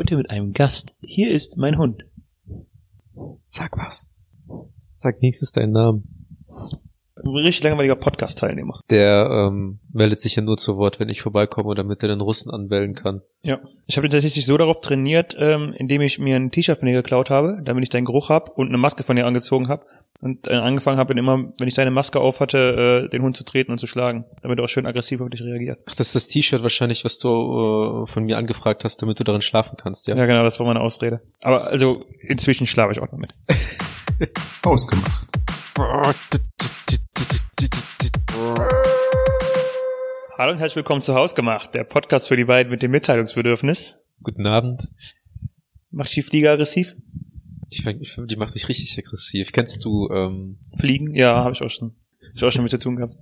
Heute mit einem Gast. Hier ist mein Hund. Sag was. Sag nächstes deinen Namen. Ein richtig langweiliger Podcast-Teilnehmer. Der ähm, meldet sich ja nur zu Wort, wenn ich vorbeikomme, damit er den Russen anbellen kann. Ja. Ich habe ihn tatsächlich so darauf trainiert, ähm, indem ich mir ein T-Shirt von dir geklaut habe, damit ich deinen Geruch hab und eine Maske von dir angezogen habe und äh, angefangen habe, immer, wenn ich deine Maske auf hatte, äh, den Hund zu treten und zu schlagen, damit er auch schön aggressiv auf dich reagiert. Ach, das ist das T-Shirt wahrscheinlich, was du äh, von mir angefragt hast, damit du darin schlafen kannst, ja? Ja, genau, das war meine Ausrede. Aber also inzwischen schlafe ich auch damit. Ausgemacht. Hallo und herzlich willkommen zu Hausgemacht, der Podcast für die beiden mit dem Mitteilungsbedürfnis. Guten Abend. Macht die Flieger aggressiv? Die, die macht mich richtig aggressiv. Kennst du, ähm, Fliegen? Ja, habe ich auch schon. Hab ich auch schon mit zu tun gehabt.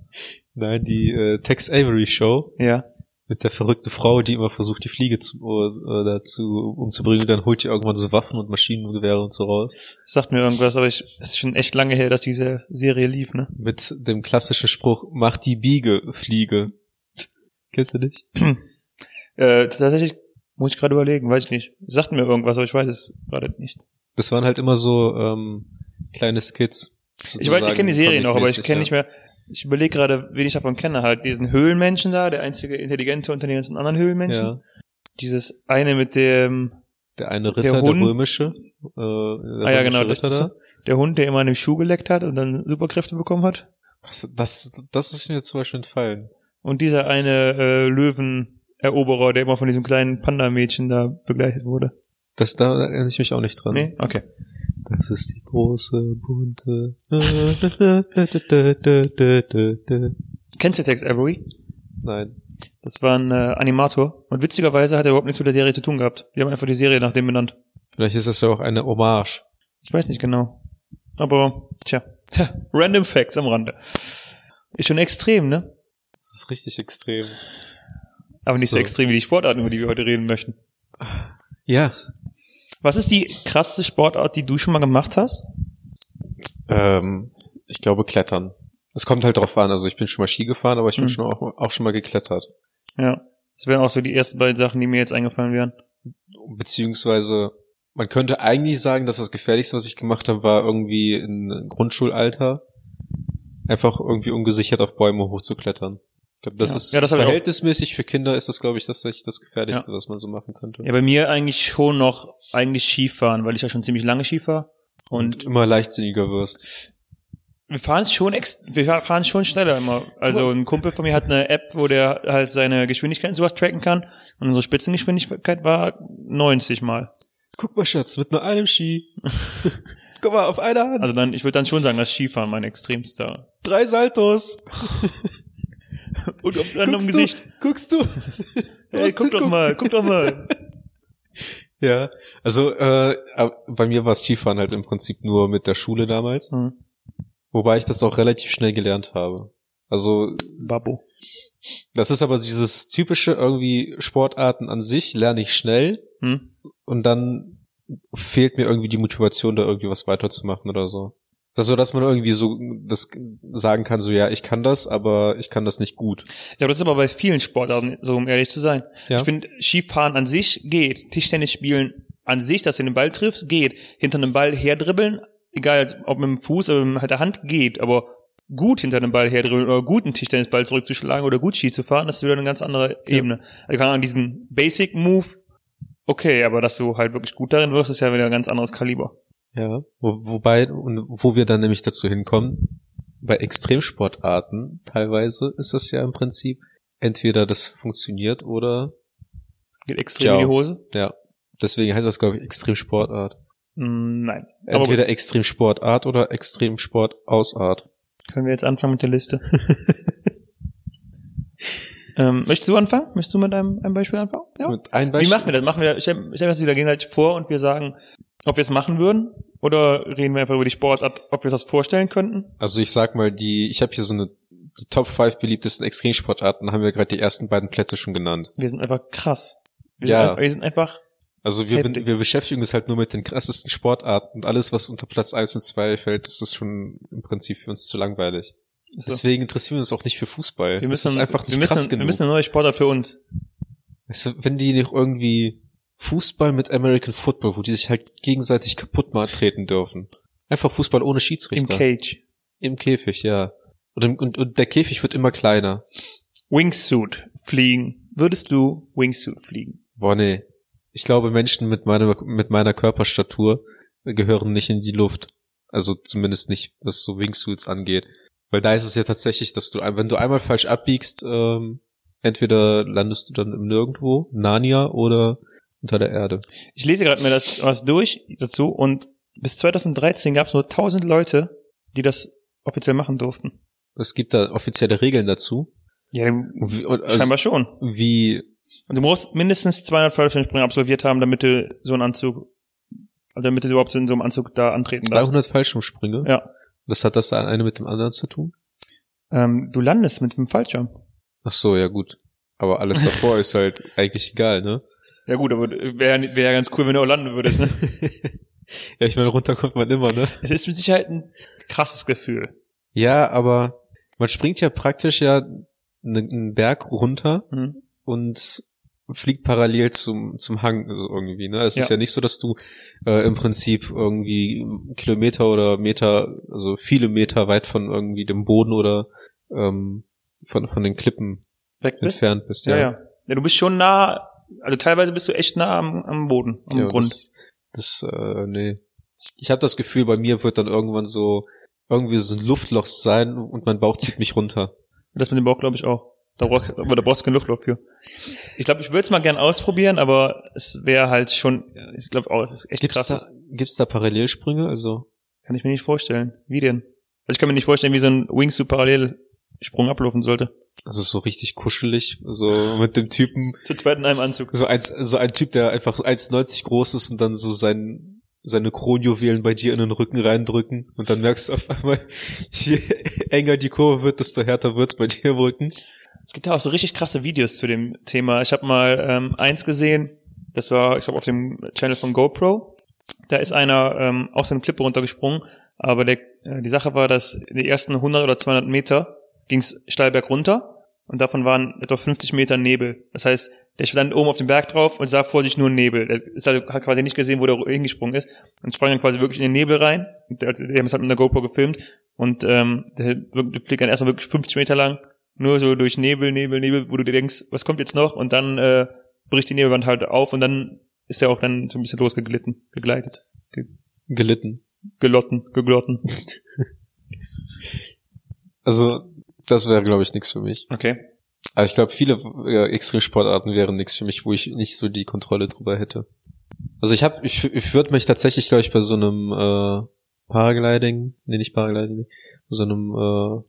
nein, die äh, Tex Avery Show Ja. mit der verrückten Frau, die immer versucht, die Fliege zu, äh, dazu umzubringen. Dann holt die irgendwann so Waffen und Maschinengewehre und so raus. Das sagt mir irgendwas, aber ich, es ist schon echt lange her, dass diese Serie lief, ne? Mit dem klassischen Spruch, mach die Biege, Fliege. Kennst du nicht? Äh, tatsächlich muss ich gerade überlegen, weiß ich nicht. Sagt mir irgendwas, aber ich weiß es gerade nicht. Das waren halt immer so ähm, kleine Skits. Ich weiß, ich kenne die Serie noch, aber ich kenne ja. nicht mehr. Ich überlege gerade, wen ich davon kenne. Halt diesen Höhlenmenschen da, der einzige intelligente unter den ganzen anderen Höhlenmenschen. Ja. Dieses eine mit dem, Der eine Ritter, der, Hund- römische. Äh, der ah ja genau, das Ritter ist so. der Hund, der immer an dem Schuh geleckt hat und dann Superkräfte bekommen hat. Das, das, das ist mir zum Beispiel entfallen. Und dieser eine äh, Löweneroberer, der immer von diesem kleinen Panda-Mädchen da begleitet wurde. Das, da erinnere ich mich auch nicht dran. Nee? Okay. Das ist die große, bunte. Kennst du Tex Avery? Nein. Das war ein äh, Animator. Und witzigerweise hat er überhaupt nichts mit der Serie zu tun gehabt. Wir haben einfach die Serie nach dem benannt. Vielleicht ist das ja auch eine Hommage. Ich weiß nicht genau. Aber, tja. Random Facts am Rande. Ist schon extrem, ne? Das ist richtig extrem. Aber nicht so, So. extrem wie die Sportarten, über die wir heute reden möchten. Ja. Was ist die krasseste Sportart, die du schon mal gemacht hast? Ähm, ich glaube Klettern. Es kommt halt drauf an. Also ich bin schon mal Ski gefahren, aber ich bin Hm. schon auch, auch schon mal geklettert. Ja. Das wären auch so die ersten beiden Sachen, die mir jetzt eingefallen wären. Beziehungsweise, man könnte eigentlich sagen, dass das Gefährlichste, was ich gemacht habe, war irgendwie in Grundschulalter. Einfach irgendwie ungesichert auf Bäume hochzuklettern. Ich glaube, das Ja. ist Ja, das verhältnismäßig für Kinder ist das, glaube ich, das, das Gefährlichste, was man so machen könnte. Ja, bei mir eigentlich schon noch eigentlich Skifahren, weil ich ja schon ziemlich lange Ski fahre. Und immer leichtsinniger wirst. wir fahren schon ex wir fahren schon schneller immer. Also ein Kumpel von mir hat eine App, wo der halt seine Geschwindigkeit und sowas tracken kann. Und unsere Spitzengeschwindigkeit war 90 mal. Guck mal, Schatz, mit nur einem Ski. Guck mal, auf einer Hand. Also dann, ich würde dann schon sagen, dass Skifahren mein extremster. drei Saltos. Und auf Guckst Gesicht. Du, guckst du? Ey, Was guck doch gucken? mal, guck doch mal. Ja, also äh, bei mir war es Skifahren halt im Prinzip nur mit der Schule damals. Hm. Wobei ich das auch relativ schnell gelernt habe. Also Babo. das ist aber dieses typische irgendwie Sportarten an sich lerne ich schnell Hm? und dann fehlt mir irgendwie die Motivation, da irgendwie was weiterzumachen oder so. Das so, dass man irgendwie so das sagen kann, so ja, ich kann das, aber ich kann das nicht gut. Ja, das ist aber bei vielen Sportarten so, um ehrlich zu sein. Ja. Ich finde, Skifahren an sich geht. Tischtennis spielen an sich, dass du den Ball triffst, geht. Hinter einem Ball herdribbeln, egal ob mit dem Fuß oder mit der Hand, geht. Aber gut hinter einem Ball herdribbeln oder guten Tischtennisball zurückzuschlagen oder gut Ski zu fahren, das ist wieder eine ganz andere Ebene. Also kann an diesen Basic Move, okay, aber dass du halt wirklich gut darin wirst, ist ja wieder ein ganz anderes Kaliber. Ja, wo, wobei, und wo wir dann nämlich dazu hinkommen, bei Extremsportarten teilweise ist das ja im Prinzip entweder das funktioniert oder, Geht extrem Ciao. in die Hose? ja, deswegen heißt das, glaube ich, Extremsportart. Mm, nein. Aber Entweder Extremsportart oder Extremsportausart. Können wir jetzt anfangen mit der Liste? ähm, möchtest du anfangen? Möchtest du mit einem, einem Beispiel anfangen? Ja. Mit ein Wie Beispiel. machen wir das? Machen wir, stellen stellen wir uns wieder gegenseitig vor und wir sagen, ob wir es machen würden? Oder reden wir einfach über die Sportart, ob wir das vorstellen könnten? Also ich sag mal, die, ich habe hier so eine die Top 5 beliebtesten Extremsportarten, haben wir gerade die ersten beiden Plätze schon genannt. Wir sind einfach krass. Wir, Ja. sind, einfach- wir sind einfach, Also wir, Heftig. bin, wir beschäftigen uns halt nur mit den krassesten Sportarten und alles, was unter Platz 1 und 2 fällt, ist das schon im Prinzip für uns zu langweilig. so. Deswegen interessieren wir uns auch nicht für Fußball. wir das müssen, ist einfach nicht wir müssen, krass wir genug. müssen eine neue Sportart für uns. Du, wenn die nicht irgendwie Fußball mit American Football, wo die sich halt gegenseitig kaputt mal treten dürfen. Einfach Fußball ohne Im Schiedsrichter. Cage. Im Käfig, ja. Und, im- und, und der Käfig wird immer kleiner. Wingsuit fliegen. Würdest du Wingsuit fliegen? Boah, nee. Ich glaube, Menschen mit meiner, mit meiner Körperstatur gehören nicht in die Luft. Also zumindest nicht, was so Wingsuits angeht. Weil da ist es ja tatsächlich, dass du, wenn du einmal falsch abbiegst, ähm, entweder landest du dann im Nirgendwo, Narnia, oder unter der Erde. Ich lese gerade mir das was durch dazu und bis 2013 gab es nur 1000 Leute, die das offiziell machen durften. Es gibt da offizielle Regeln dazu. Ja, Wie, und also, scheinbar schon. wie Und du musst mindestens 200 Fallschirmsprünge absolviert haben, damit du so einen Anzug, also damit du überhaupt in so einem Anzug da antreten darfst. 200 Fallschirmsprünge? Ja. Was hat das eine mit dem anderen zu tun? Ähm, du landest mit dem Fallschirm. Ach so, ja gut. Aber alles davor ist halt eigentlich egal, ne? Ja gut, aber wäre wär ja ganz cool, wenn du auch landen würdest. Ne? ja, ich meine, runter kommt man immer, ne? es ist mit Sicherheit ein krasses Gefühl. Ja, aber man springt ja praktisch ja ne- einen Berg runter Hm? und fliegt parallel zum, zum Hang so irgendwie. Ne? Es ist Ja. ja nicht so, dass du äh, im Prinzip irgendwie Kilometer oder Meter, also viele Meter weit von irgendwie dem Boden oder ähm, von, von den Klippen Weg bist? entfernt bist. Ja, ja. Ja, du bist schon nah, also teilweise bist du echt nah am, am Boden, am Ja, Grund. Das, das äh, nee. Ich habe das Gefühl, bei mir wird dann irgendwann so irgendwie so ein Luftloch sein und mein Bauch zieht mich runter. Das mit dem Bauch glaube ich auch. Da, brauch, aber da brauchst du kein Luftloch für. Ich glaube, ich würde es mal gern ausprobieren, aber es wäre halt schon, ich glaube auch, es ist echt Gibt's krass. da, gibt's da Parallelsprünge? Also Kann ich mir nicht vorstellen. Wie denn? Also ich kann mir nicht vorstellen, wie so ein Wingsuit Parallelsprung ablaufen sollte. Also so richtig kuschelig, so mit dem Typen, Zu zweit in einem Anzug. so ein, so ein Typ, der einfach so 1,90 groß ist und dann so sein, seine Kronjuwelen bei dir in den Rücken reindrücken und dann merkst du auf einmal, je enger die Kurve wird, desto härter wird's bei dir im Rücken. Es gibt ja auch so richtig krasse Videos zu dem Thema. Ich habe mal ähm, eins gesehen, das war, ich glaube, auf dem Channel von GoPro. Da ist einer ähm, aus einer Klippe runtergesprungen, aber der, äh, die Sache war, dass die ersten 100 oder 200 Meter ging's steil berg runter und davon waren etwa 50 Meter Nebel. Das heißt, der stand oben auf dem Berg drauf und sah vor sich nur Nebel. Der ist halt, hat quasi nicht gesehen, wo der hingesprungen ist und sprang dann quasi wirklich in den Nebel rein. Der, also, die haben es halt mit der GoPro gefilmt und ähm, der, der fliegt dann erstmal wirklich 50 Meter lang nur so durch Nebel, Nebel, Nebel, wo du dir denkst, was kommt jetzt noch? Und dann äh, bricht die Nebelwand halt auf und dann ist er auch dann so ein bisschen losgeglitten, gegleitet, Gelitten. gelotten, geglotten. Also, das wäre, glaube ich, nichts für mich. Okay. Aber ich glaube, viele äh, Extremsportarten wären nichts für mich, wo ich nicht so die Kontrolle drüber hätte. Also ich habe, ich, ich würde mich tatsächlich, glaube ich, bei so einem äh, Paragliding, nee, nicht Paragliding, so einem äh,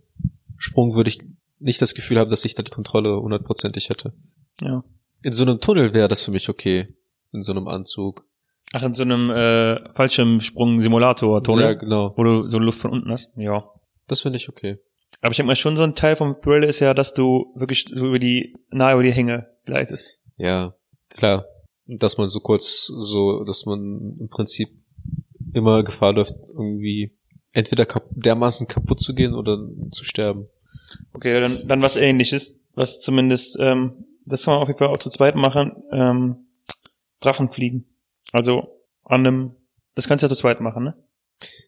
Sprung würde ich nicht das Gefühl haben, dass ich da die Kontrolle hundertprozentig hätte. Ja. In so einem Tunnel wäre das für mich okay. In so einem Anzug. Ach, in so einem äh, Fallschirmsprung-Simulator-Tunnel, Ja, genau. wo du so Luft von unten hast. Ja. Das finde ich okay. Aber ich denke mal, schon so ein Teil vom Thrill ist ja, dass du wirklich so über die, nahe über die Hänge gleitest. Ja, klar. Dass man so kurz, so, dass man im Prinzip immer Gefahr läuft, irgendwie entweder kap dermaßen kaputt zu gehen oder zu sterben. Okay, dann, dann was ähnliches, was zumindest, ähm, das kann man auf jeden Fall auch zu zweit machen, ähm, Drachenfliegen. Also an einem, das kannst du ja zu zweit machen, ne?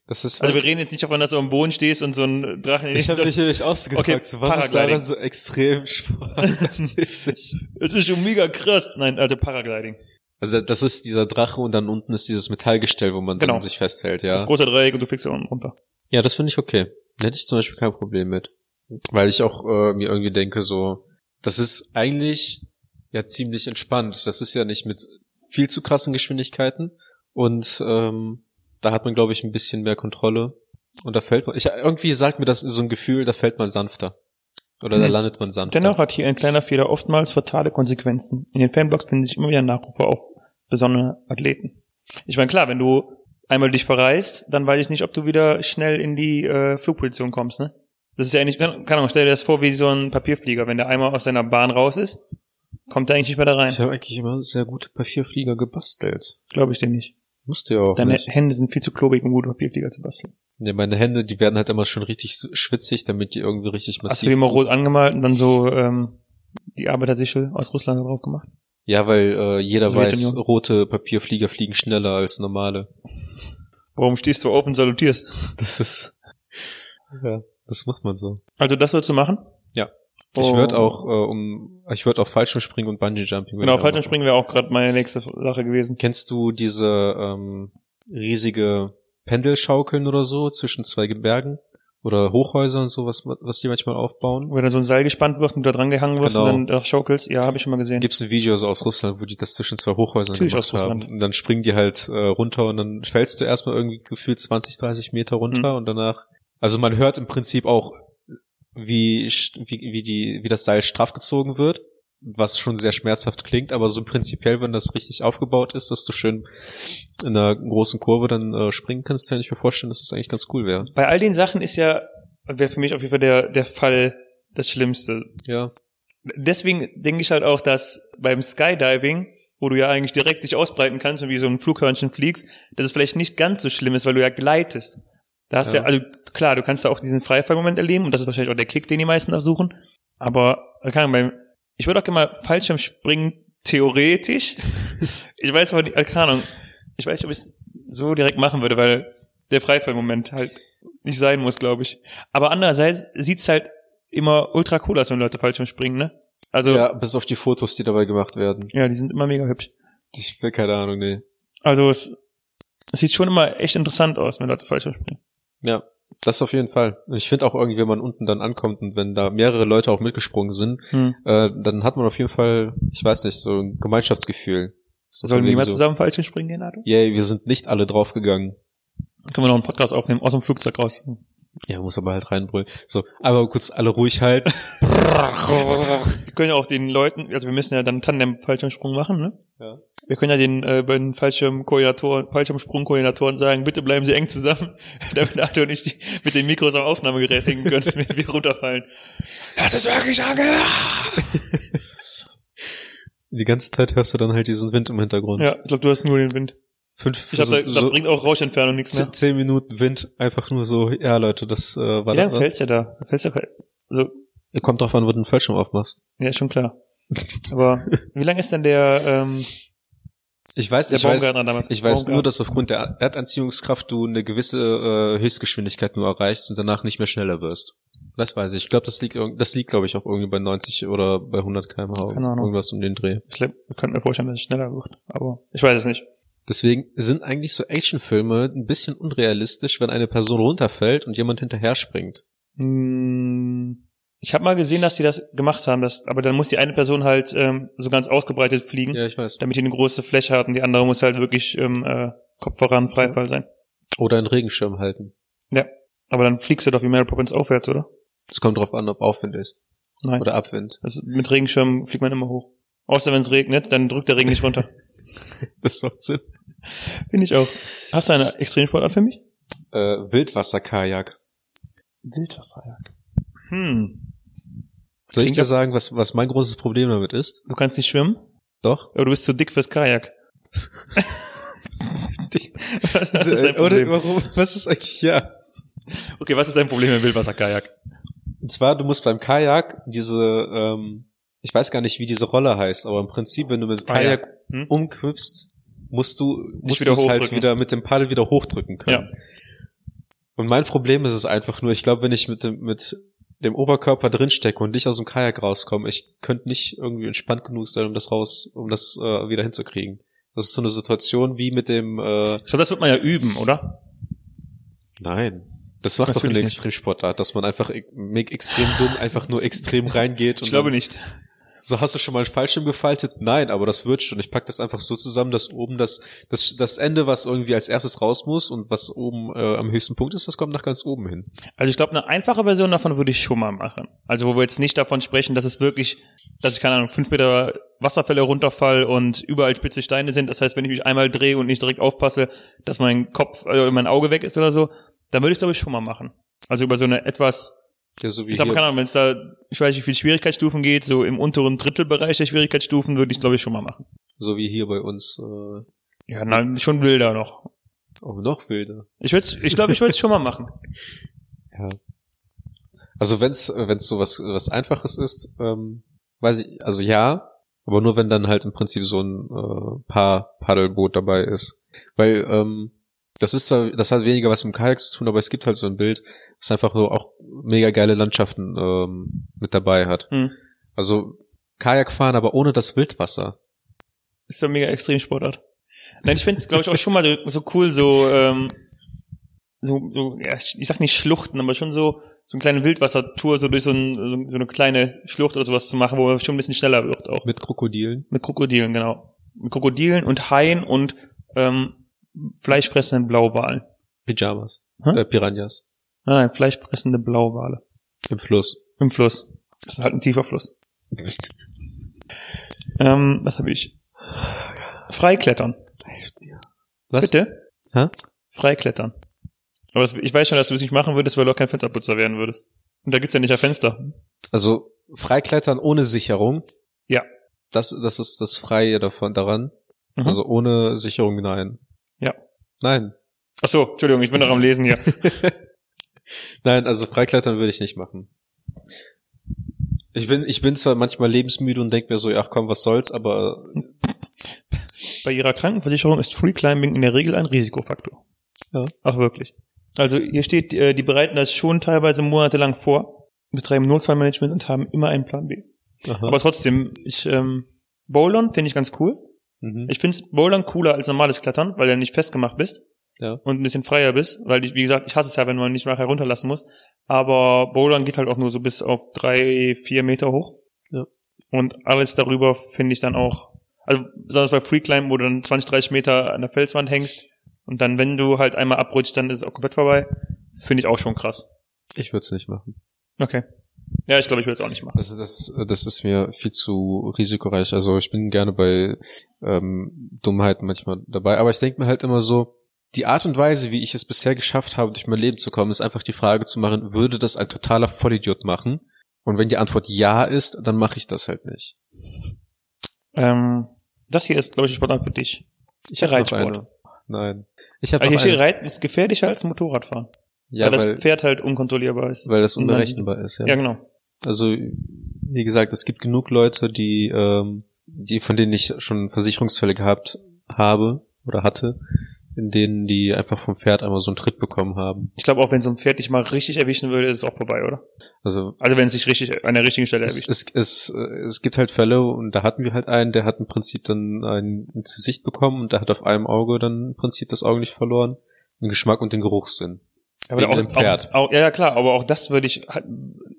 Das ist Also wir reden jetzt nicht davon, dass du am Boden stehst und so ein Drachen ich habe mich nämlich auch so gefragt, Okay, so, was ist daran so extrem sportmäßig? Es ist schon mega krass. Nein, also Paragliding. Also das ist dieser Drache und dann unten ist dieses Metallgestell, wo man Genau. dann sich festhält, Das ja. große Dreieck und du fliegst da unten runter. Ja, das finde ich okay. Da hätte ich zum Beispiel kein Problem mit. Weil ich auch äh, mir irgendwie denke, so, das ist eigentlich ja ziemlich entspannt. Das ist ja nicht mit viel zu krassen Geschwindigkeiten. Und ähm, da hat man, glaube ich, ein bisschen mehr Kontrolle. Und da fällt man, ich, irgendwie sagt mir das so ein Gefühl, da fällt man sanfter. Oder da Mhm. landet man sanfter. Dennoch hat hier ein kleiner Fehler oftmals fatale Konsequenzen. In den Fanblogs finden sich immer wieder Nachrufe auf besondere Athleten. Ich meine, klar, wenn du einmal dich verreist, dann weiß ich nicht, ob du wieder schnell in die äh, Flugposition kommst, ne? Das ist ja eigentlich, keine Ahnung, stell dir das vor wie so ein Papierflieger. Wenn der einmal aus seiner Bahn raus ist, kommt er eigentlich nicht mehr da rein. Ich habe eigentlich immer sehr gute Papierflieger gebastelt. Glaube ich dir nicht. Musste ja auch Deine nicht. Hände sind viel zu klobig, um gute Papierflieger zu basteln. Ja, meine Hände, die werden halt immer schon richtig schwitzig, damit die irgendwie richtig Hast du massiv die mal rot angemalt und dann so ähm, die Arbeitersichel aus Russland drauf gemacht? Ja, weil äh, jeder weiß, rote Papierflieger fliegen schneller als normale. Warum stehst du auf und salutierst? Das ist ja, das macht man so. Also das sollst du machen? Ja. Ich Oh. würde auch äh, um ich würde auch Fallschirmspringen und Bungee Jumping. Genau, Fallschirmspringen wäre auch gerade meine nächste Sache gewesen. Kennst du diese ähm, riesige Pendelschaukeln oder so zwischen zwei Bergen oder Hochhäusern und so, was, was die manchmal aufbauen? Wo dann so ein Seil gespannt wird und du da dran gehangen wirst Genau. und dann da schaukelst. Ja, habe ich schon mal gesehen. Gibt's ein Video so aus Russland, wo die das zwischen zwei Hochhäusern Natürlich gemacht aus haben. Russland. Und dann springen die halt äh, runter und dann fällst du erstmal irgendwie gefühlt 20, 30 Meter runter Mhm. und danach, also man hört im Prinzip auch, wie, wie, wie die, wie das Seil straff gezogen wird, was schon sehr schmerzhaft klingt, aber so prinzipiell, wenn das richtig aufgebaut ist, dass du schön in einer großen Kurve dann äh, springen kannst, kann ich mir vorstellen, dass das eigentlich ganz cool wäre. Bei all den Sachen ist ja, wäre für mich auf jeden Fall der, der Fall das Schlimmste. Ja. Deswegen denke ich halt auch, dass beim Skydiving, wo du ja eigentlich direkt dich ausbreiten kannst und wie so ein Flughörnchen fliegst, dass es vielleicht nicht ganz so schlimm ist, weil du ja gleitest. Da hast Ja. ja, also klar, du kannst da auch diesen Freifallmoment erleben und das ist wahrscheinlich auch der Kick, den die meisten da suchen. Aber keine Ahnung, beim, ich würde auch gerne mal Fallschirmspringen theoretisch. ich weiß aber nicht, äh, keine Ahnung, ich weiß nicht, ob ich es so direkt machen würde, weil der Freifallmoment halt nicht sein muss, glaube ich. Aber andererseits sieht's halt immer ultra cool aus, wenn Leute Fallschirm springen, ne? Also, ja. ja, bis auf die Fotos, die dabei gemacht werden. die sind immer mega hübsch. Ich will keine Ahnung, nee. Also es, es sieht schon immer echt interessant aus, wenn Leute Fallschirm springen. Ja, das auf jeden Fall. Und ich finde auch irgendwie, wenn man unten dann ankommt und wenn da mehrere Leute auch mitgesprungen sind, Hm. äh, dann hat man auf jeden Fall, ich weiß nicht, so ein Gemeinschaftsgefühl. So Sollen wir mal so, zusammen springen gehen, Arthur? Yay, wir sind nicht alle draufgegangen. Können wir noch einen Podcast aufnehmen, aus dem Flugzeug raus. Ja, muss aber halt reinbrüllen. So, aber kurz alle ruhig halten. Wir können ja auch den Leuten, also wir müssen ja dann Tandem-Fallschirmsprung machen, ne? Ja. Wir können ja den äh, beiden Fallschirmkoordinatoren, Fallschirmsprung-Koordinatoren sagen, bitte bleiben Sie eng zusammen, damit Arthur und ich die, mit den Mikros am Aufnahmegerät hängen können, wenn wir runterfallen. Das ist wirklich angenehm. Die ganze Zeit hörst du dann halt diesen Wind im Hintergrund. Ja, ich glaube, du hast nur den Wind. Fünf, Ich glaube, so, da, da so bringt auch Rauschentfernung nichts mehr. zehn, Minuten Wind, einfach nur so, ja Leute, das äh, war Wie lange das. fällt's ja da? Fällt's ja kein- also, Kommt drauf an, wo du den Fallschirm aufmachst. ja, ist schon klar. Aber wie lang ist denn der, ähm, Ich weiß, der ich weiß? Ich weiß nur, dass aufgrund der Erdanziehungskraft du eine gewisse äh, Höchstgeschwindigkeit nur erreichst und danach nicht mehr schneller wirst. Das weiß ich. Ich glaube, das liegt, das liegt, glaube ich, auch irgendwie bei 90 oder bei 100 km/h. Keine Ahnung. Irgendwas um den Dreh. Ich glaub, wir könnten mir vorstellen, dass es schneller wird. Aber ich weiß es nicht. Deswegen sind eigentlich so Actionfilme ein bisschen unrealistisch, wenn eine Person runterfällt und jemand hinterher springt. Hm, Ich habe mal gesehen, dass die das gemacht haben, das, aber dann muss die eine Person halt ähm, so ganz ausgebreitet fliegen, Ja, ich weiß. damit die eine große Fläche hat und die andere muss halt wirklich ähm, äh, Kopf voran Freifall sein. Oder einen Regenschirm halten. Ja. Aber dann fliegst du doch wie Mary Poppins aufwärts, oder? Es kommt drauf an, ob Aufwind ist. Nein. Oder Abwind. Ist, mit Regenschirm fliegt man immer hoch. Außer wenn es regnet, dann drückt der Regen nicht runter. Das macht Sinn. Finde ich auch. Hast du eine Extremsportart für mich? Äh, Wildwasserkajak. Wildwasserjagd. Hm. Soll ich dir sagen, was, was mein großes Problem damit ist? Du kannst nicht schwimmen, Doch. aber du bist zu dick fürs Kajak. was ist dein Oder Problem? warum? Was ist eigentlich, ja. Okay, was ist dein Problem mit Wildwasserkajak? Und zwar, du musst beim Kajak diese, ähm, ich weiß gar nicht, wie diese Rolle heißt, aber im Prinzip, wenn du mit dem Kajak Kajak. Hm? umkippst, musst du, musst du es halt wieder mit dem Paddel wieder hochdrücken können. Und mein Problem ist es einfach nur, ich glaube, wenn ich mit dem, mit dem Oberkörper drinstecke und nicht aus dem Kajak rauskomme, ich könnte nicht irgendwie entspannt genug sein, um das raus, um das äh, wieder hinzukriegen. Das ist so eine Situation wie mit dem, äh, Ich glaube, das wird man ja üben, oder? nein. Das macht doch Natürlich eine nicht. Extremsportart, dass man einfach e- extrem dumm einfach nur extrem reingeht. Ich glaube nicht. So, hast du schon mal einen Fallschirm gefaltet? Nein, aber das wird schon. Ich pack das einfach so zusammen, dass oben das, das, das Ende, was irgendwie als erstes raus muss und was oben äh, am höchsten Punkt ist, das kommt nach ganz oben hin. Also ich glaube, eine einfache Version davon würde ich schon mal machen. Also wo wir jetzt nicht davon sprechen, dass es wirklich, dass ich keine Ahnung, fünf Meter Wasserfälle runterfall und überall spitze Steine sind. Das heißt, wenn ich mich einmal drehe und nicht direkt aufpasse, dass mein Kopf, äh, mein Auge weg ist oder so, dann würde ich glaube ich schon mal machen. Also über so eine etwas, Ja, so wie ich hier. keine Ahnung, wenn es da, ich weiß nicht, wie viele Schwierigkeitsstufen geht, so im unteren Drittelbereich der Schwierigkeitsstufen würde ich glaube ich schon mal machen. So wie hier bei uns. Äh, Ja, nein, schon wilder noch. oh, noch wilder. Ich würde, ich glaube, ich würde es schon mal machen. Ja. Also wenn's, wenn's so was, was Einfaches ist, ähm, weiß ich, also ja, Aber nur wenn dann halt im Prinzip so ein äh, Paar Paddelboot dabei ist. Weil ähm, das ist zwar, das hat weniger was mit Kajak zu tun, aber es gibt halt so ein Bild, das einfach so auch mega geile Landschaften ähm, mit dabei hat. Hm. Also Kajak fahren, aber ohne das Wildwasser. Ist doch mega Extremsportart. Nein, ich finde es, glaube ich, auch schon mal so, so cool, so, ähm, so, so, ja, ich sag nicht Schluchten, aber schon so, so eine kleine Wildwassertour, so durch so, ein, so, eine kleine Schlucht oder sowas zu machen, wo man schon ein bisschen schneller wird auch. Mit Krokodilen. Mit Krokodilen, genau. Mit Krokodilen und Haien und ähm, fleischfressenden Blauwalen. Pyjamas. Hä? Äh, Piranhas. Nein, nein, fleischfressende Blauwale. Im Fluss. Im Fluss. Das ist halt ein tiefer Fluss. Ähm, was habe ich? Freiklettern. Was? Bitte? Hä? Freiklettern. Aber das, ich weiß schon, dass du es nicht machen würdest, weil du auch kein Fensterputzer werden würdest. Und da gibt's ja nicht ein Fenster. Also Freiklettern ohne Sicherung. Ja. Das, das ist das Freie davon daran. Mhm. Also ohne Sicherung nein. Ja. Nein. Ach so, Entschuldigung, ich bin noch am Lesen hier. Nein, also Freiklettern würde ich nicht machen. Ich bin, ich bin zwar manchmal lebensmüde und denke mir so, ach komm, was soll's, aber Bei ihrer Krankenversicherung ist Free Climbing in der Regel ein Risikofaktor. Ja. Ach wirklich. Also hier steht, äh, die bereiten das schon teilweise monatelang vor, betreiben Notfallmanagement und haben immer einen Plan B. Aha. Aber trotzdem, ich ähm, Bouldern finde ich ganz cool. mhm. Ich finde Bouldern cooler als normales Klettern, weil du nicht festgemacht bist ja. und ein bisschen freier bist, weil ich, wie gesagt, ich hasse es ja, wenn man nicht nachher runterlassen muss. Aber Bouldern geht halt auch nur so bis auf drei, vier Meter hoch. Ja. Und alles darüber finde ich dann auch, also besonders bei Freeclimb, wo du dann 20, 30 Meter an der Felswand hängst und dann, wenn du halt einmal abrutscht, dann ist es auch komplett vorbei. Finde ich auch schon krass. Ich würde es nicht machen. Okay. Ja, ich glaube, ich würde es auch nicht machen. Das, das, das ist mir viel zu risikoreich. Also ich bin gerne bei ähm, Dummheiten manchmal dabei. Aber ich denke mir halt immer so, die Art und Weise, wie ich es bisher geschafft habe, durch mein Leben zu kommen, ist einfach die Frage zu machen, würde das ein totaler Vollidiot machen? Und wenn die Antwort ja ist, dann mache ich das halt nicht. Ähm, das hier ist, glaube ich, Sportart für dich. Ich Der Reitsport. Nein. Ich habe Also hier steht. Reiten ist gefährlicher als Motorradfahren. Ja, weil das weil, Pferd halt unkontrollierbar ist. weil das unberechenbar ist. Ja. Ja, genau. Also wie gesagt, es gibt genug Leute, die, ähm, die von denen ich schon Versicherungsfälle gehabt habe oder hatte, in denen die einfach vom Pferd einmal so einen Tritt bekommen haben. Ich glaube auch, wenn so ein Pferd dich mal richtig erwischen würde, ist es auch vorbei, oder? Also Also wenn es sich richtig an der richtigen Stelle es, erwischt. es, es, äh, es gibt halt Fälle und da hatten wir halt einen, der hat im Prinzip dann ein ins Gesicht bekommen und der hat auf einem Auge dann im Prinzip das Auge nicht verloren, den Geschmack und den Geruchssinn. Aber auch, dem Pferd. Auch, auch, ja, ja, klar, aber auch das würde ich halt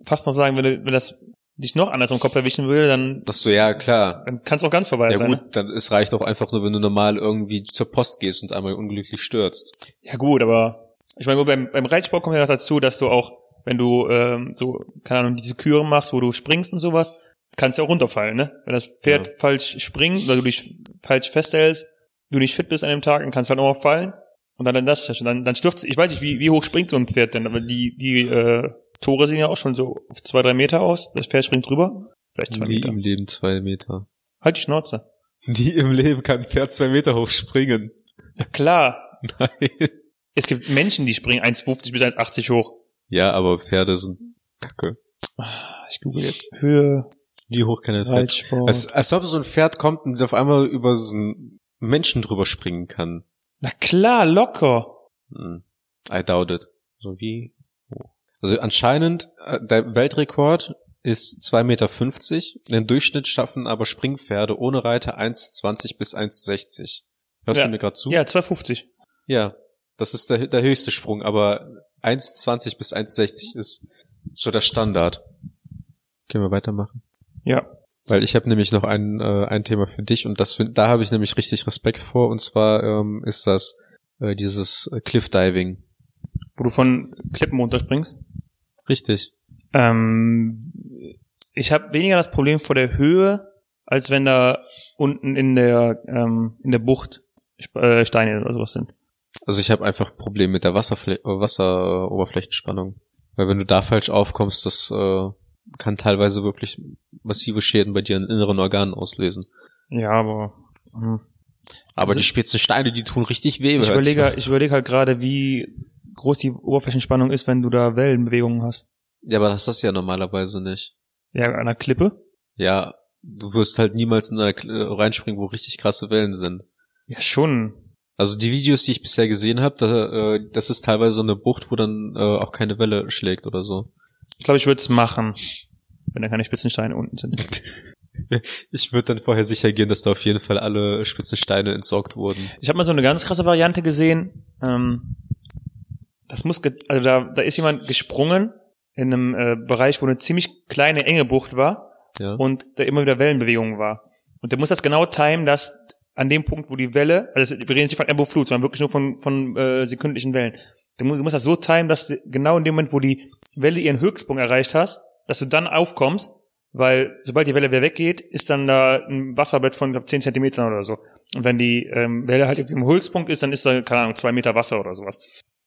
fast noch sagen, wenn, wenn das dich noch anders im Kopf erwischen würde, dann, Das so, ja klar. dann kann es auch ganz vorbei Ja sein. gut, Ne? dann es reicht auch einfach nur, wenn du normal irgendwie zur Post gehst und einmal unglücklich stürzt. Ja gut, aber ich meine, beim, beim Reitsport kommt ja noch dazu, dass du auch, wenn du ähm, so, keine Ahnung, diese Küren machst, wo du springst und sowas, kannst du auch runterfallen, ne? Wenn das Pferd Ja. falsch springt oder du dich falsch festhältst, du nicht fit bist an dem Tag, dann kannst du halt auch mal fallen. Und dann, dann das, dann, dann stürzt, ich weiß nicht, wie, wie hoch springt so ein Pferd denn, aber die, die äh, Tore sehen ja auch schon so auf zwei, drei Meter aus. Das Pferd springt drüber. Vielleicht zwei Nie Meter. im Leben zwei Meter. Halt die Schnauze. Nie im Leben kann ein Pferd zwei Meter hoch springen. Ja klar. Nein. Es gibt Menschen, die springen 1,50 bis 1,80 hoch. Ja, aber Pferde sind kacke. Ich google jetzt Höhe, Wie hoch kann ein Pferd? Als, als ob so ein Pferd kommt und auf einmal über so einen Menschen drüber springen kann. Na klar, locker. Hm. I doubt it. So wie? Also anscheinend, äh, der Weltrekord ist 2,50 Meter. Im Durchschnitt schaffen aber Springpferde ohne Reiter 1,20 bis 1,60. Hörst Ja. du mir gerade zu? Ja, 2,50. Ja, das ist der, der höchste Sprung, aber 1,20 bis 1,60 ist so der Standard. Können wir weitermachen? Ja. Weil ich habe nämlich noch ein, äh, ein Thema für dich und das find, da habe ich nämlich richtig Respekt vor und zwar ähm, ist das äh, dieses Cliff Diving. Wo du von Klippen runterspringst. Richtig. Ähm, ich habe weniger das Problem vor der Höhe, als wenn da unten in der ähm, in der Bucht äh, Steine oder sowas sind. Also ich habe einfach Probleme mit der Wasserfl Wasseroberflächenspannung. Weil wenn du da falsch aufkommst, das äh, kann teilweise wirklich massive Schäden bei dir in inneren Organen auslösen. Ja, aber hm. Aber Also- die spitzen Steine, die tun richtig weh. ich überlege, ich überlege halt gerade, wie groß die Oberflächenspannung ist, wenn du da Wellenbewegungen hast. Ja, aber das ist das ja normalerweise nicht. Ja, an einer Klippe. Ja, du wirst halt niemals in eine Kl- reinspringen, wo richtig krasse Wellen sind. Ja, schon. Also die Videos, die ich bisher gesehen habe, da, äh, das ist teilweise so eine Bucht, wo dann äh, auch keine Welle schlägt oder so. Ich glaube, ich würde es machen, wenn da keine Spitzensteine unten sind. Ich würde dann vorher sicher gehen, dass da auf jeden Fall alle spitzen Steine entsorgt wurden. Ich habe mal so eine ganz krasse Variante gesehen. Ähm, das muss, also da, da ist jemand gesprungen in einem äh, Bereich, wo eine ziemlich kleine enge Bucht war Ja. und da immer wieder Wellenbewegung war. Und der muss das genau timen, dass an dem Punkt, wo die Welle, also wir reden nicht von Ebbe Flut, sondern wirklich nur von, von äh, sekündlichen Wellen. Du musst, du musst das so timen, dass du genau in dem Moment, wo die Welle ihren Höchstpunkt erreicht hast, dass du dann aufkommst, weil sobald die Welle wieder weggeht, ist dann da ein Wasserbett von glaub, 10 Zentimetern oder so. Und wenn die ähm, Welle halt irgendwie im Höchstpunkt ist, dann ist da, keine Ahnung, zwei Meter Wasser oder sowas.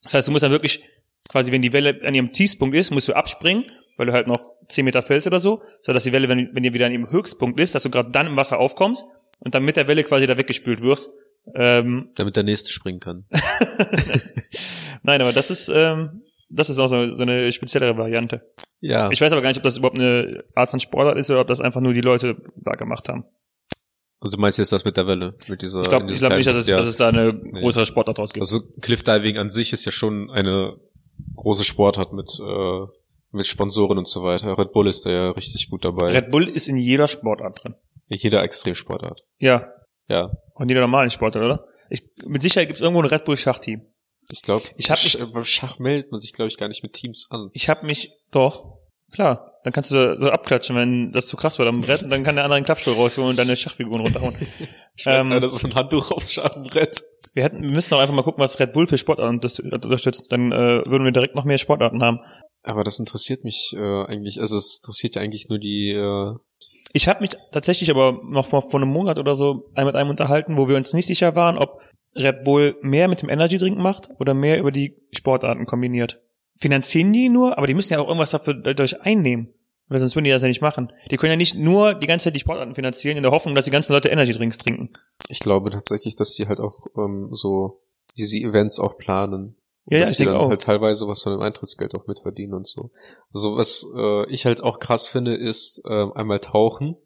Das heißt, du musst dann wirklich, quasi, wenn die Welle an ihrem Tiefspunkt ist, musst du abspringen, weil du halt noch 10 Meter fällst oder so, so dass die Welle, wenn, wenn die wieder an ihrem Höchstpunkt ist, dass du gerade dann im Wasser aufkommst und dann mit der Welle quasi da weggespült wirst. Ähm, Damit der nächste springen kann. nein, aber das ist, ähm, das ist auch so, so eine speziellere Variante. Ja. Ich weiß aber gar nicht, ob das überhaupt eine Art von Sportart ist oder ob das einfach nur die Leute da gemacht haben. also du meinst jetzt das mit der Welle? Mit dieser, Ich glaube glaub nicht, dass es, ja. dass es da eine größere Sportart draus gibt. Also Cliffdiving an sich ist ja schon eine große Sportart mit, äh, mit Sponsoren und so weiter. Red Bull ist da ja richtig gut dabei. Red Bull ist in jeder Sportart drin. In jeder Extremsportart. Ja, Ja. in jeder normalen Sportart, oder? Ich, mit Sicherheit gibt es irgendwo ein Red Bull Schachteam. Ich glaube, Ich hab mich- beim Schach meldet man sich, glaube ich, gar nicht mit Teams an. Ich habe mich doch klar. Dann kannst du so, abklatschen, wenn das zu krass wird am Brett, und dann kann der andere einen Klappstuhl rausholen und deine Schachfiguren runterhauen. Schmeißt Ähm, einer so ein Handtuch aufs Schachbrett. wir hätten, wir müssen auch einfach mal gucken, was Red Bull für Sportarten unterstützt. Dann äh, würden wir direkt noch mehr Sportarten haben. Aber das interessiert mich äh, eigentlich, also es interessiert ja eigentlich nur die, äh, Ich habe mich tatsächlich aber noch vor, vor einem Monat oder so mit einem unterhalten, wo wir uns nicht sicher waren, ob Red Bull mehr mit dem Energy Drink macht oder mehr über die Sportarten kombiniert. Finanzieren die nur, aber die müssen ja auch irgendwas dafür dadurch einnehmen. Weil sonst würden die das ja nicht machen. Die können ja nicht nur die ganze Zeit die Sportarten finanzieren, in der Hoffnung, dass die ganzen Leute Energy Drinks trinken. ich glaube tatsächlich, dass die halt auch ähm, so diese Events auch planen. Und Ja, ja, dass ich die dann auch. halt teilweise was von dem Eintrittsgeld auch mitverdienen und so. Also was äh, ich halt auch krass finde, ist äh, einmal tauchen.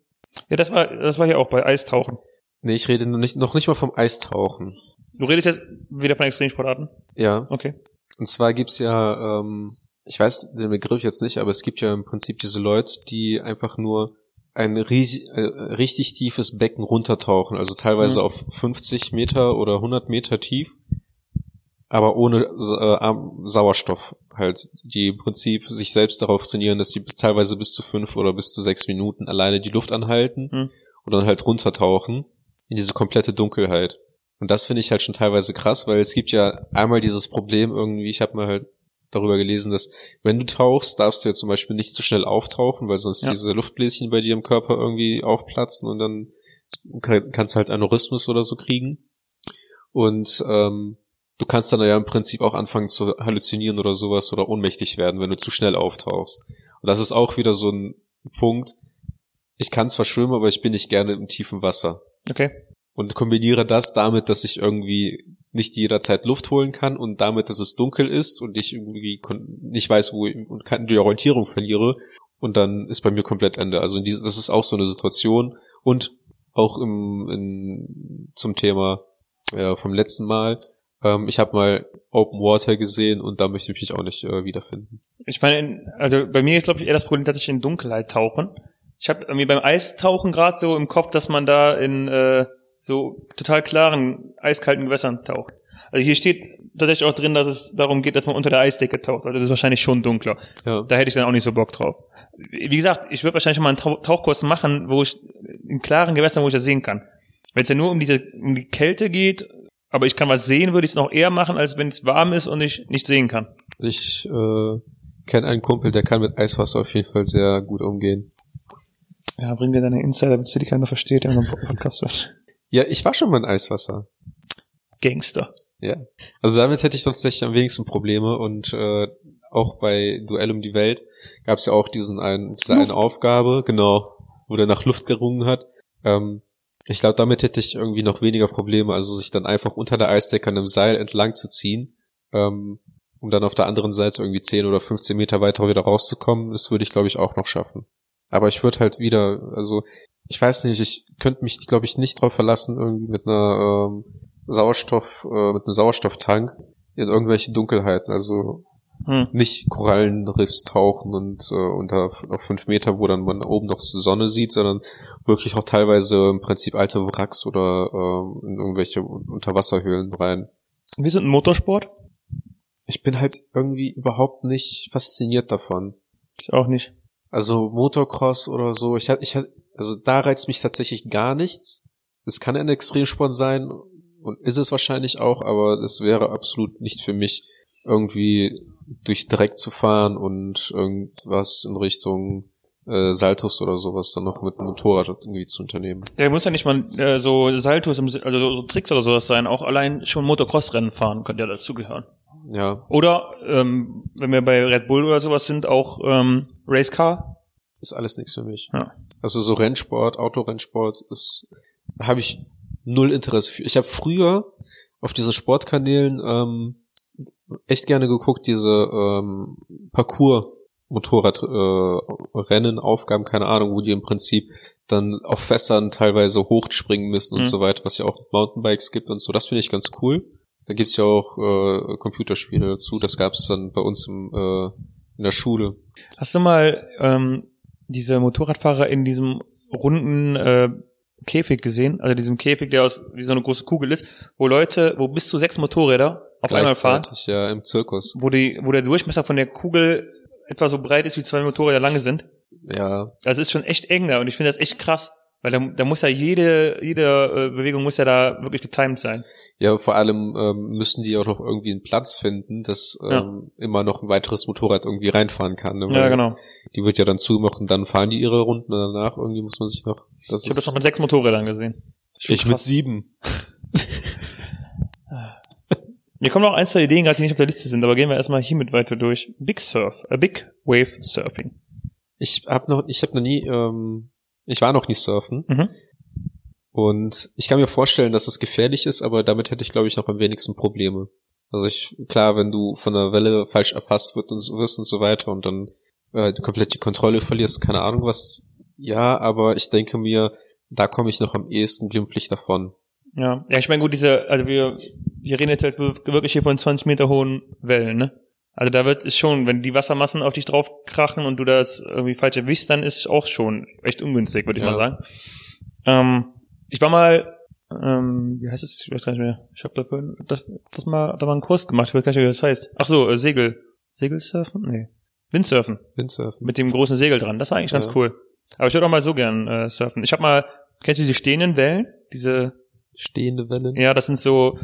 Ja, das war, das war ja auch bei Eistauchen. Nee, ich rede noch nicht, noch nicht mal vom Eistauchen. Du redest jetzt wieder von Extremsportarten? Ja. Okay. Und zwar gibt's ja, ähm, ich weiß den Begriff jetzt nicht, aber es gibt ja im Prinzip diese Leute, die einfach nur ein riesig, äh, richtig tiefes Becken runtertauchen, also teilweise Mhm. auf 50 Meter oder 100 Meter tief, aber ohne äh, Sauerstoff halt, die im Prinzip sich selbst darauf trainieren, dass sie teilweise bis zu fünf oder bis zu sechs Minuten alleine die Luft anhalten Mhm. und dann halt runtertauchen in diese komplette Dunkelheit. Und das finde ich halt schon teilweise krass, weil es gibt ja einmal dieses Problem irgendwie, ich habe mal halt darüber gelesen, dass wenn du tauchst, darfst du ja zum Beispiel nicht zu schnell auftauchen, weil sonst Ja. diese Luftbläschen bei dir im Körper irgendwie aufplatzen und dann kann- kannst du halt Aneurysmus oder so kriegen. Und ähm, du kannst dann ja im Prinzip auch anfangen zu halluzinieren oder sowas oder ohnmächtig werden, wenn du zu schnell auftauchst. Und das ist auch wieder so ein Punkt. Ich kann zwar schwimmen, aber ich bin nicht gerne im tiefen Wasser Okay. Und kombiniere das damit, dass ich irgendwie nicht jederzeit Luft holen kann und damit, dass es dunkel ist und ich irgendwie nicht weiß, wo ich, und kann die Orientierung verliere und dann ist bei mir komplett Ende. Also das ist auch so eine Situation und auch im, in, zum Thema äh, vom letzten Mal. Ähm, ich habe mal Open Water gesehen und da möchte ich mich auch nicht äh, wiederfinden. Ich meine, in- also bei mir ist glaube ich eher das Problem, dass ich in Dunkelheit tauchen. Ich habe irgendwie beim Eistauchen gerade so im Kopf, dass man da in äh, so total klaren, eiskalten Gewässern taucht. Also hier steht tatsächlich auch drin, dass es darum geht, dass man unter der Eisdecke taucht. Also das ist wahrscheinlich schon dunkler. Ja. Da hätte ich dann auch nicht so Bock drauf. Wie gesagt, ich würde wahrscheinlich schon mal einen Tau- Tauchkurs machen, wo ich in klaren Gewässern, wo ich das sehen kann. Wenn es ja nur um diese um die Kälte geht, aber ich kann was sehen, würde ich es noch eher machen, als wenn es warm ist und ich nicht sehen kann. Ich äh, kenne einen Kumpel, der kann mit Eiswasser auf jeden Fall sehr gut umgehen. Ja, bring dir deine Insider, damit sie die keiner versteht, wenn man einen Podcast wird. Ja, ich war schon mal in Eiswasser. Gangster. Ja. Also damit hätte ich tatsächlich am wenigsten Probleme und äh, auch bei Duell um die Welt gab es ja auch diesen einen, diese eine Luft. Aufgabe, genau, wo der nach Luft gerungen hat. Ähm, ich glaube, damit hätte ich irgendwie noch weniger Probleme, also sich dann einfach unter der Eisdecke an einem Seil entlang zu ziehen, ähm, um dann auf der anderen Seite irgendwie 10 oder 15 Meter weiter wieder rauszukommen. Das würde ich, glaube ich, auch noch schaffen. Aber ich würde halt wieder, also ich weiß nicht, ich könnte mich, glaube ich, nicht drauf verlassen, irgendwie mit einer ähm, Sauerstoff, äh, mit einem Sauerstofftank in irgendwelche Dunkelheiten. Also Hm. nicht Korallenriffs tauchen und äh, unter auf fünf Meter, wo dann man oben noch die Sonne sieht, sondern wirklich auch teilweise im Prinzip alte Wracks oder ähm, in irgendwelche Unterwasserhöhlen rein. Wir sind ein Motorsport. Ich bin halt irgendwie überhaupt nicht fasziniert davon. Ich auch nicht. Also Motocross oder so, ich hatte, ich hatte, also da reizt mich tatsächlich gar nichts. Es kann ein Extremsport sein und ist es wahrscheinlich auch, aber es wäre absolut nicht für mich, irgendwie durch Dreck zu fahren und irgendwas in Richtung äh, Saltos oder sowas dann noch mit dem Motorrad irgendwie zu unternehmen. Ja, muss ja nicht mal äh, so Saltos, im, also so Tricks oder sowas sein. Auch allein schon Motocross-Rennen fahren könnte ja dazugehören. Ja, Oder, ähm, wenn wir bei Red Bull oder sowas sind, auch ähm, Racecar. Ist alles nichts für mich. Ja. Also so Rennsport, Autorennsport ist, habe ich null Interesse für. Ich habe früher auf diesen Sportkanälen ähm, echt gerne geguckt, diese ähm, Parcours Motorradrennen, äh, Aufgaben, keine Ahnung, wo die im Prinzip dann auf Fässern teilweise hochspringen müssen und Mhm. so weiter, was ja auch Mountainbikes gibt und so. Das finde ich ganz cool. Da gibt's ja auch äh, Computerspiele dazu. Das gab's dann bei uns im, äh, in der Schule. Hast du mal ähm, diese Motorradfahrer in diesem runden äh, Käfig gesehen? Also diesem Käfig, der aus wie so eine große Kugel ist, wo Leute, wo bis zu sechs Motorräder auf einmal fahren, ja, im Zirkus. wo die, wo der Durchmesser von der Kugel etwa so breit ist, wie zwei Motorräder lange sind. Ja, Also es ist schon echt eng da und ich finde das echt krass, weil da, da muss ja jede, jede äh, Bewegung muss ja da wirklich getimed sein. Ja, vor allem ähm, müssen die auch noch irgendwie einen Platz finden, dass ähm, immer noch ein weiteres Motorrad irgendwie reinfahren kann. Ne? Ja, genau. Die wird ja dann zugemacht und dann fahren die ihre Runden und danach irgendwie muss man sich noch. Das Ich habe das noch mit sechs Motorrädern gesehen. Schon ich mit krass. sieben. Mir kommen noch ein, zwei Ideen gerade, die nicht auf der Liste sind, aber gehen wir erstmal hiermit weiter durch. Big Surf, äh, Big Wave Surfing. Ich habe noch, ich habe noch nie, ähm, ich war noch nie surfen Mhm. und ich kann mir vorstellen, dass es gefährlich ist, aber damit hätte ich, glaube ich, noch am wenigsten Probleme. Also ich, klar, wenn du von der Welle falsch erfasst wird und so wirst und so weiter und dann äh, komplett die Kontrolle verlierst, keine Ahnung was. Ja, aber ich denke mir, da komme ich noch am ehesten glimpflich davon. Ja, ja, ich meine gut, diese, also wir, wir reden jetzt halt wirklich hier von 20 Meter hohen Wellen, ne? Also da wird es schon, wenn die Wassermassen auf dich drauf krachen und du das irgendwie falsch erwischst, dann ist es auch schon echt ungünstig, würde ich Ja. mal sagen. Ähm, ich war mal, ähm, wie heißt es? Ich weiß gar nicht mehr. Ich habe da vorhin das, das mal, da mal einen Kurs gemacht, ich weiß gar nicht, wie das heißt. Ach so, äh, Segel. Segelsurfen? Nee. Windsurfen. Windsurfen. Mit dem großen Segel dran. Das war eigentlich ganz Ja. cool. Aber ich würde auch mal so gern äh, surfen. Ich habe mal, kennst du diese stehenden Wellen? Diese Stehende Wellen. ja, das sind so,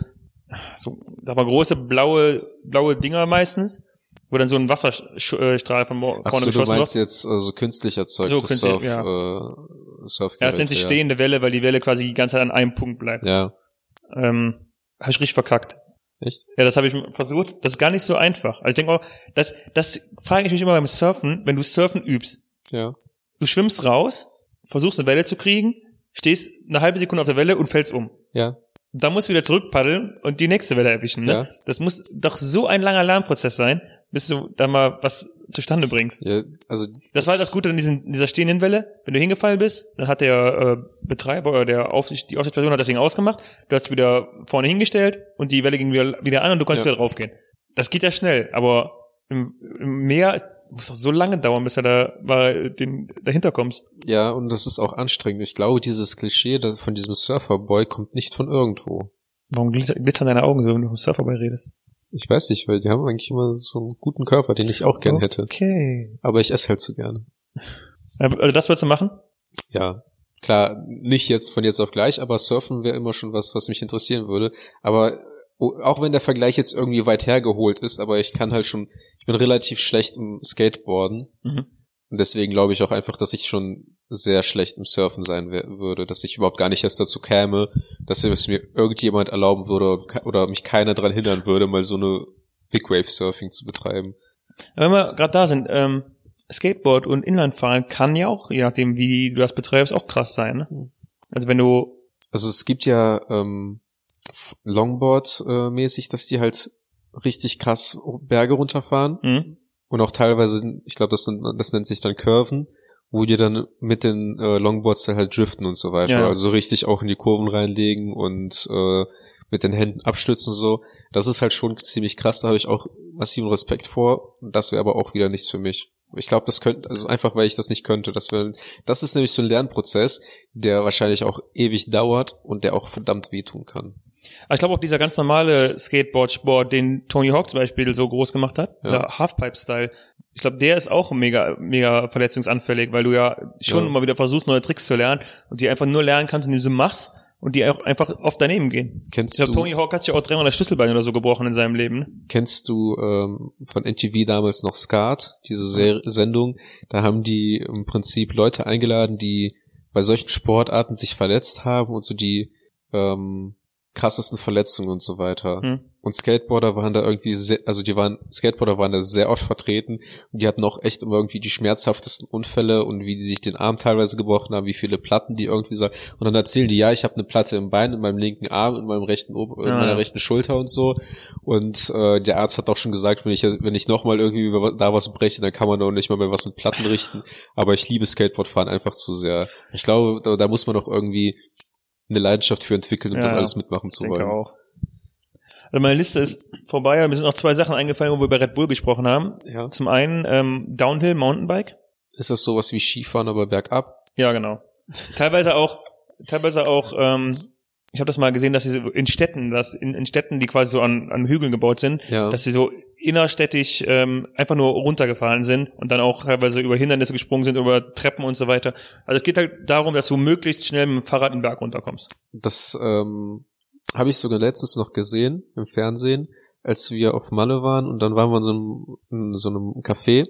so, sag mal, große blaue, blaue Dinger meistens, wo dann so ein Wasserstrahl von mo- Ach vorne so, du geschossen meinst wird. jetzt also künstlich erzeugt So, das künstlich, Surf, ja. äh, Surfgerät, Ja, es nennt sich ja. stehende Welle, weil die Welle quasi die ganze Zeit an einem Punkt bleibt. Ja, Ähm, habe ich richtig verkackt. echt? Ja, das habe ich versucht. Das ist gar nicht so einfach. Also ich denke auch, das, das frage ich mich immer beim Surfen, wenn du Surfen übst. Ja. Du schwimmst raus, versuchst eine Welle zu kriegen, stehst eine halbe Sekunde auf der Welle und fällst um. Ja. Dann musst du wieder zurückpaddeln und die nächste Welle erwischen, ne? Ja. Das muss doch so ein langer Lernprozess sein, bis du da mal was zustande bringst. ja also Das war halt das Gute an diesen, dieser stehenden Welle. Wenn du hingefallen bist, dann hat der äh, Betreiber oder der Aufsicht, die Aufsichtsperson hat das Ding ausgemacht. Du hast wieder vorne hingestellt und die Welle ging wieder, wieder an und du konntest Ja. wieder draufgehen. Das geht ja schnell, aber im, im Meer muss doch so lange dauern, bis du da mal den, dahinter kommst. Ja, und das ist auch anstrengend. Ich glaube, dieses Klischee von diesem Surferboy kommt nicht von irgendwo. Warum glitzer- glitzern deine Augen so, wenn du vom Surferboy redest? Ich weiß nicht, weil die haben eigentlich immer so einen guten Körper, den ich auch gern hätte. Okay. Aber ich esse halt zu gerne. Also das würdest du machen? Ja. Klar, nicht jetzt von jetzt auf gleich, aber Surfen wäre immer schon was, was mich interessieren würde. Aber auch wenn der Vergleich jetzt irgendwie weit hergeholt ist, aber ich kann halt schon, ich bin relativ schlecht im Skateboarden. Mhm. Und deswegen glaube ich auch einfach, dass ich schon sehr schlecht im Surfen sein würde, dass ich überhaupt gar nicht erst dazu käme, dass es mir irgendjemand erlauben würde oder mich keiner daran hindern würde, mal so eine Big Wave Surfing zu betreiben. Wenn wir gerade da sind, ähm, Skateboard und Inlandfahren kann ja auch, je nachdem wie du das betreibst, auch krass sein. Ne? Also wenn du, Also es gibt ja ähm, Longboard-mäßig, dass die halt richtig krass Berge runterfahren hm, und auch teilweise, ich glaube, das, nennt- das nennt sich dann Curven, wo die dann mit den äh, Longboards halt driften und so weiter. Ja. Also richtig auch in die Kurven reinlegen und äh, mit den Händen abstützen und so. Das ist halt schon ziemlich krass, da habe ich auch massiven Respekt vor. Das wäre aber auch wieder nichts für mich. Ich glaube, das könnte, also einfach weil ich das nicht könnte. Das, wär, das ist nämlich so ein Lernprozess, der wahrscheinlich auch ewig dauert und der auch verdammt wehtun kann. Aber ich glaube auch dieser ganz normale Skateboard-Sport, den Tony Hawk zum Beispiel so groß gemacht hat, dieser Halfpipe-Style, ich glaube, der ist auch mega, mega verletzungsanfällig, weil du ja schon Ja. immer wieder versuchst, neue Tricks zu lernen und die einfach nur lernen kannst, indem du sie machst und die auch einfach oft daneben gehen. Kennst Ich glaube, du, Tony Hawk hat sich auch dreimal das Schlüsselbein oder so gebrochen in seinem Leben. ne? kennst du ähm, von NTV damals noch Skat, diese Ser Sendung? Da haben die im Prinzip Leute eingeladen, die bei solchen Sportarten sich verletzt haben und so die ähm, krassesten Verletzungen und so weiter. Hm. Und Skateboarder waren da irgendwie sehr, also die waren, Skateboarder waren da sehr oft vertreten und die hatten auch echt immer irgendwie die schmerzhaftesten Unfälle und wie die sich den Arm teilweise gebrochen haben, wie viele Platten die irgendwie so. Und dann erzählen die, ja, ich habe eine Platte im Bein, in meinem linken Arm, in meinem rechten Ober in Ja, meiner ja. rechten Schulter und so. Und äh, der Arzt hat auch schon gesagt, wenn ich wenn ich nochmal irgendwie über- da was breche, dann kann man auch nicht mal mehr was mit Platten richten. Aber ich liebe Skateboardfahren einfach zu sehr. Ich glaube, da, da muss man auch irgendwie eine Leidenschaft für entwickeln, um Ja, das alles mitmachen zu wollen. auch. Also meine Liste ist vorbei, aber mir sind noch zwei Sachen eingefallen, wo wir über Red Bull gesprochen haben. Ja. Zum einen ähm, Downhill Mountainbike. Ist das sowas wie Skifahren, aber bergab? Ja, genau. Teilweise auch, teilweise auch, ähm, ich habe das mal gesehen, dass sie so in Städten, dass in, in Städten, die quasi so an, an Hügeln gebaut sind, Ja. dass sie so innerstädtisch ähm, einfach nur runtergefahren sind und dann auch teilweise über Hindernisse gesprungen sind, über Treppen und so weiter. Also es geht halt darum, dass du möglichst schnell mit dem Fahrrad den Berg runterkommst. Das ähm, habe ich sogar letztens noch gesehen im Fernsehen, als wir auf Malle waren und dann waren wir in so einem, in so einem Café.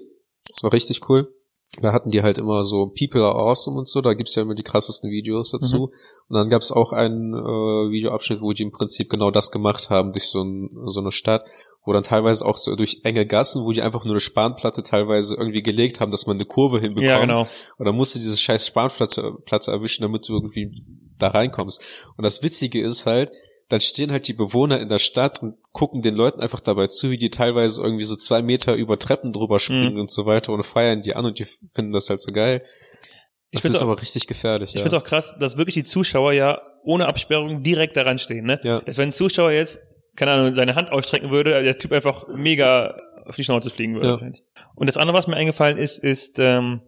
Das war richtig cool. Da hatten die halt immer so People are awesome und so, da gibt's ja immer die krassesten Videos dazu. Und dann gab's auch einen äh, Videoabschnitt, wo die im Prinzip genau das gemacht haben durch so, ein, so eine Stadt, wo dann teilweise auch so durch enge Gassen, wo die einfach nur eine Spanplatte teilweise irgendwie gelegt haben, dass man eine Kurve hinbekommt. Ja, genau. Und dann musst du diese scheiß Spanplatte Platte erwischen, damit du irgendwie da reinkommst. Und das Witzige ist halt, dann stehen halt die Bewohner in der Stadt und gucken den Leuten einfach dabei zu, wie die teilweise irgendwie so zwei Meter über Treppen drüber springen Mhm. und so weiter und feiern die an und die finden das halt so geil. Ich Das ist auch- aber richtig gefährlich. Ich ja. finde es auch krass, dass wirklich die Zuschauer ja ohne Absperrung direkt daran stehen. Ne? Ja. Dass wenn ein Zuschauer jetzt, keine Ahnung, seine Hand ausstrecken würde, der Typ einfach mega auf die Schnauze fliegen würde. Ja. Und das andere, was mir eingefallen ist, ist ähm,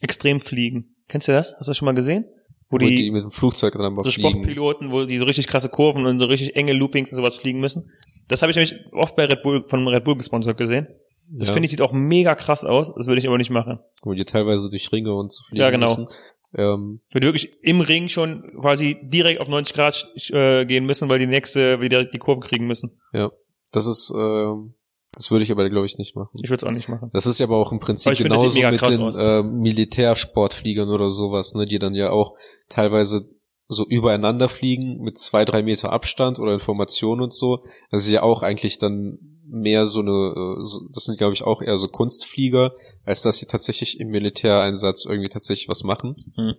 Extremfliegen. Kennst du das? Hast du das schon mal gesehen? Wo, wo die, die, mit dem Flugzeug dann so fliegen. Sportpiloten, wo die so richtig krasse Kurven und so richtig enge Loopings und sowas fliegen müssen. Das habe ich nämlich oft bei Red Bull, von Red Bull gesponsert gesehen. Das ja, finde ich sieht auch mega krass aus. Das würde ich aber nicht machen. Wo die teilweise durch Ringe und so fliegen Ja, genau. müssen. Ähm, würde wirklich im Ring schon quasi direkt auf 90 Grad äh, gehen müssen, weil die nächste wieder die Kurve kriegen müssen. ja, das ist, ähm, das würde ich aber glaube ich nicht machen. Ich würde es auch nicht machen. Das ist ja aber auch im Prinzip genauso mega mit den aus. äh, Militärsportfliegern oder sowas, ne, die dann ja auch teilweise so übereinander fliegen mit zwei, drei Meter Abstand oder Informationen und so. Das ist ja auch eigentlich dann mehr so eine, äh, so, das sind glaube ich auch eher so Kunstflieger, als dass sie tatsächlich im Militäreinsatz irgendwie tatsächlich was machen. Hm.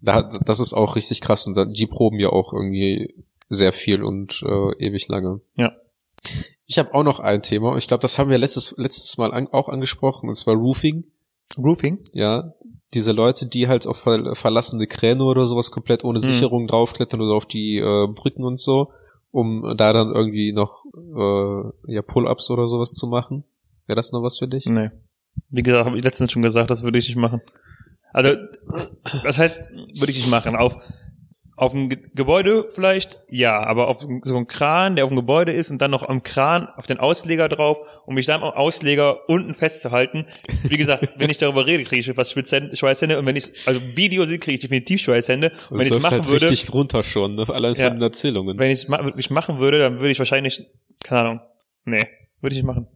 Da, das ist auch richtig krass und da, die proben ja auch irgendwie sehr viel und äh, ewig lange. Ja. Ich habe auch noch ein Thema. Ich glaube, das haben wir letztes letztes Mal an, auch angesprochen, und zwar Roofing. Roofing? Ja, diese Leute, die halt auf ver verlassene Kräne oder sowas komplett ohne Mhm. Sicherung draufklettern oder auf die äh, Brücken und so, um da dann irgendwie noch äh, ja Pull-ups oder sowas zu machen. Wäre das noch was für dich? Nee. Wie gesagt, habe ich letztens schon gesagt, das würde ich nicht machen. Also, das heißt, würde ich nicht machen. Auf, auf ein Ge- Gebäude vielleicht, ja, aber auf so einen Kran, der auf dem Gebäude ist und dann noch am Kran auf den Ausleger drauf, um mich dann am Ausleger unten festzuhalten. Wie gesagt, wenn ich darüber rede, kriege ich was Schweißhände und wenn ich also Video sehe, kriege ich definitiv Schweißhände. Und wenn ich machen halt würde, richtig drunter schon, ne? allein Ja. von den Erzählungen. wenn ich es machen würde, dann würde ich wahrscheinlich, keine Ahnung, nee, würde ich nicht machen.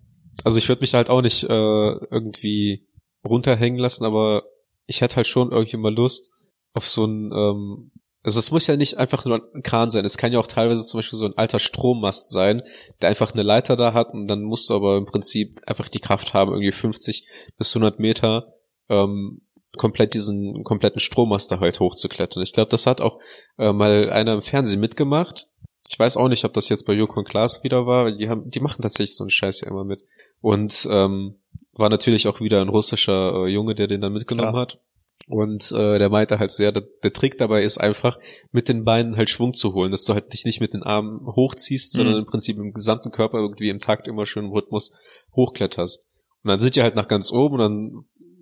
Also ich würde mich halt auch nicht äh, irgendwie runterhängen lassen, aber ich hätte halt schon irgendwie mal Lust auf so ein, ähm, also es muss ja nicht einfach nur ein Kran sein, es kann ja auch teilweise zum Beispiel so ein alter Strommast sein, der einfach eine Leiter da hat und dann musst du aber im Prinzip einfach die Kraft haben, irgendwie 50 bis 100 Meter ähm, komplett diesen kompletten Strommast da halt hochzuklettern. Ich glaube, das hat auch äh, mal einer im Fernsehen mitgemacht. Ich weiß auch nicht, ob das jetzt bei Joko und Klaas wieder war, die haben, die machen tatsächlich so einen Scheiß ja immer mit. Und ähm, war natürlich auch wieder ein russischer äh, Junge, der den dann mitgenommen Klar. hat. Und äh, der meinte halt sehr, der, der Trick dabei ist einfach, mit den Beinen halt Schwung zu holen, dass du halt dich nicht mit den Armen hochziehst, sondern Mhm. im Prinzip im gesamten Körper irgendwie im Takt immer schön im Rhythmus hochkletterst. Und dann sind die halt nach ganz oben und dann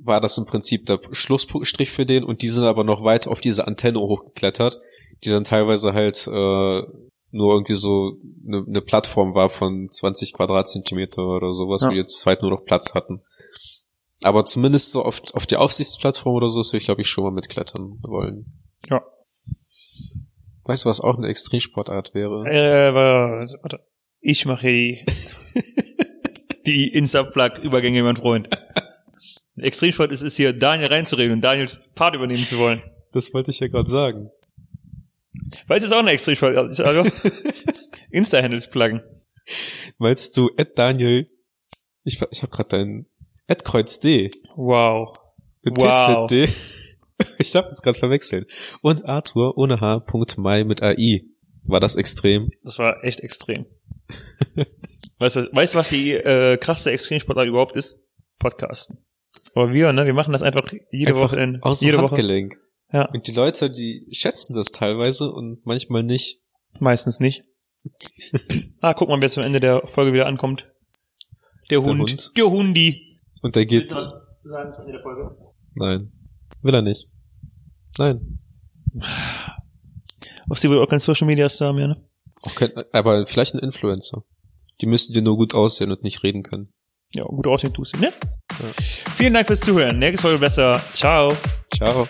war das im Prinzip der Schlussstrich für den und die sind aber noch weiter auf diese Antenne hochgeklettert, die dann teilweise halt äh, nur irgendwie so eine, eine Plattform war von 20 Quadratzentimeter oder sowas, Ja. wo die jetzt zweit nur noch Platz hatten. Aber zumindest so auf, auf die Aufsichtsplattform oder so, das würde ich glaube ich schon mal mitklettern wollen. Ja. Weißt du, was auch eine Extremsportart wäre? Äh, warte, warte. Ich mache die, die Insta-Plug-Übergänge, mein Freund. Extremsport ist es hier, Daniel reinzureden und Daniels Part übernehmen zu wollen. Das wollte ich ja gerade sagen. Weil es ist auch eine Extremsport. ist Also Insta-Handles pluggen. Meinst du Ed Daniel? Ich, ich habe gerade dein Ed Kreuz D Wow. mit Wow. PZD. Ich habe jetzt gerade verwechselt. Und Arthur ohne H. Punkt Mai mit AI. War das extrem? Das war echt extrem. weißt du, weißt was die äh, krasseste Extremsportart überhaupt ist? Podcasten. Aber wir, ne, wir machen das einfach jede Einfach Woche in Aus jede dem Woche. Handgelenk. Ja, Und die Leute, die schätzen das teilweise und manchmal nicht. meistens nicht. ah, guck mal, wer zum Ende der Folge wieder ankommt. Der Hund. Hund. Der Hundi. Und der geht. Willst du was sagen zum Ende der Folge? Nein. Will er nicht. Nein. Auf sie wohl auch kein Social Media Star mehr, ne? Auch kein, aber vielleicht ein Influencer. Die müssen dir nur gut aussehen und nicht reden können. Ja, gut aussehen tust du, ne? Vielen Dank fürs Zuhören. Nächste Folge besser. Ciao. Ciao.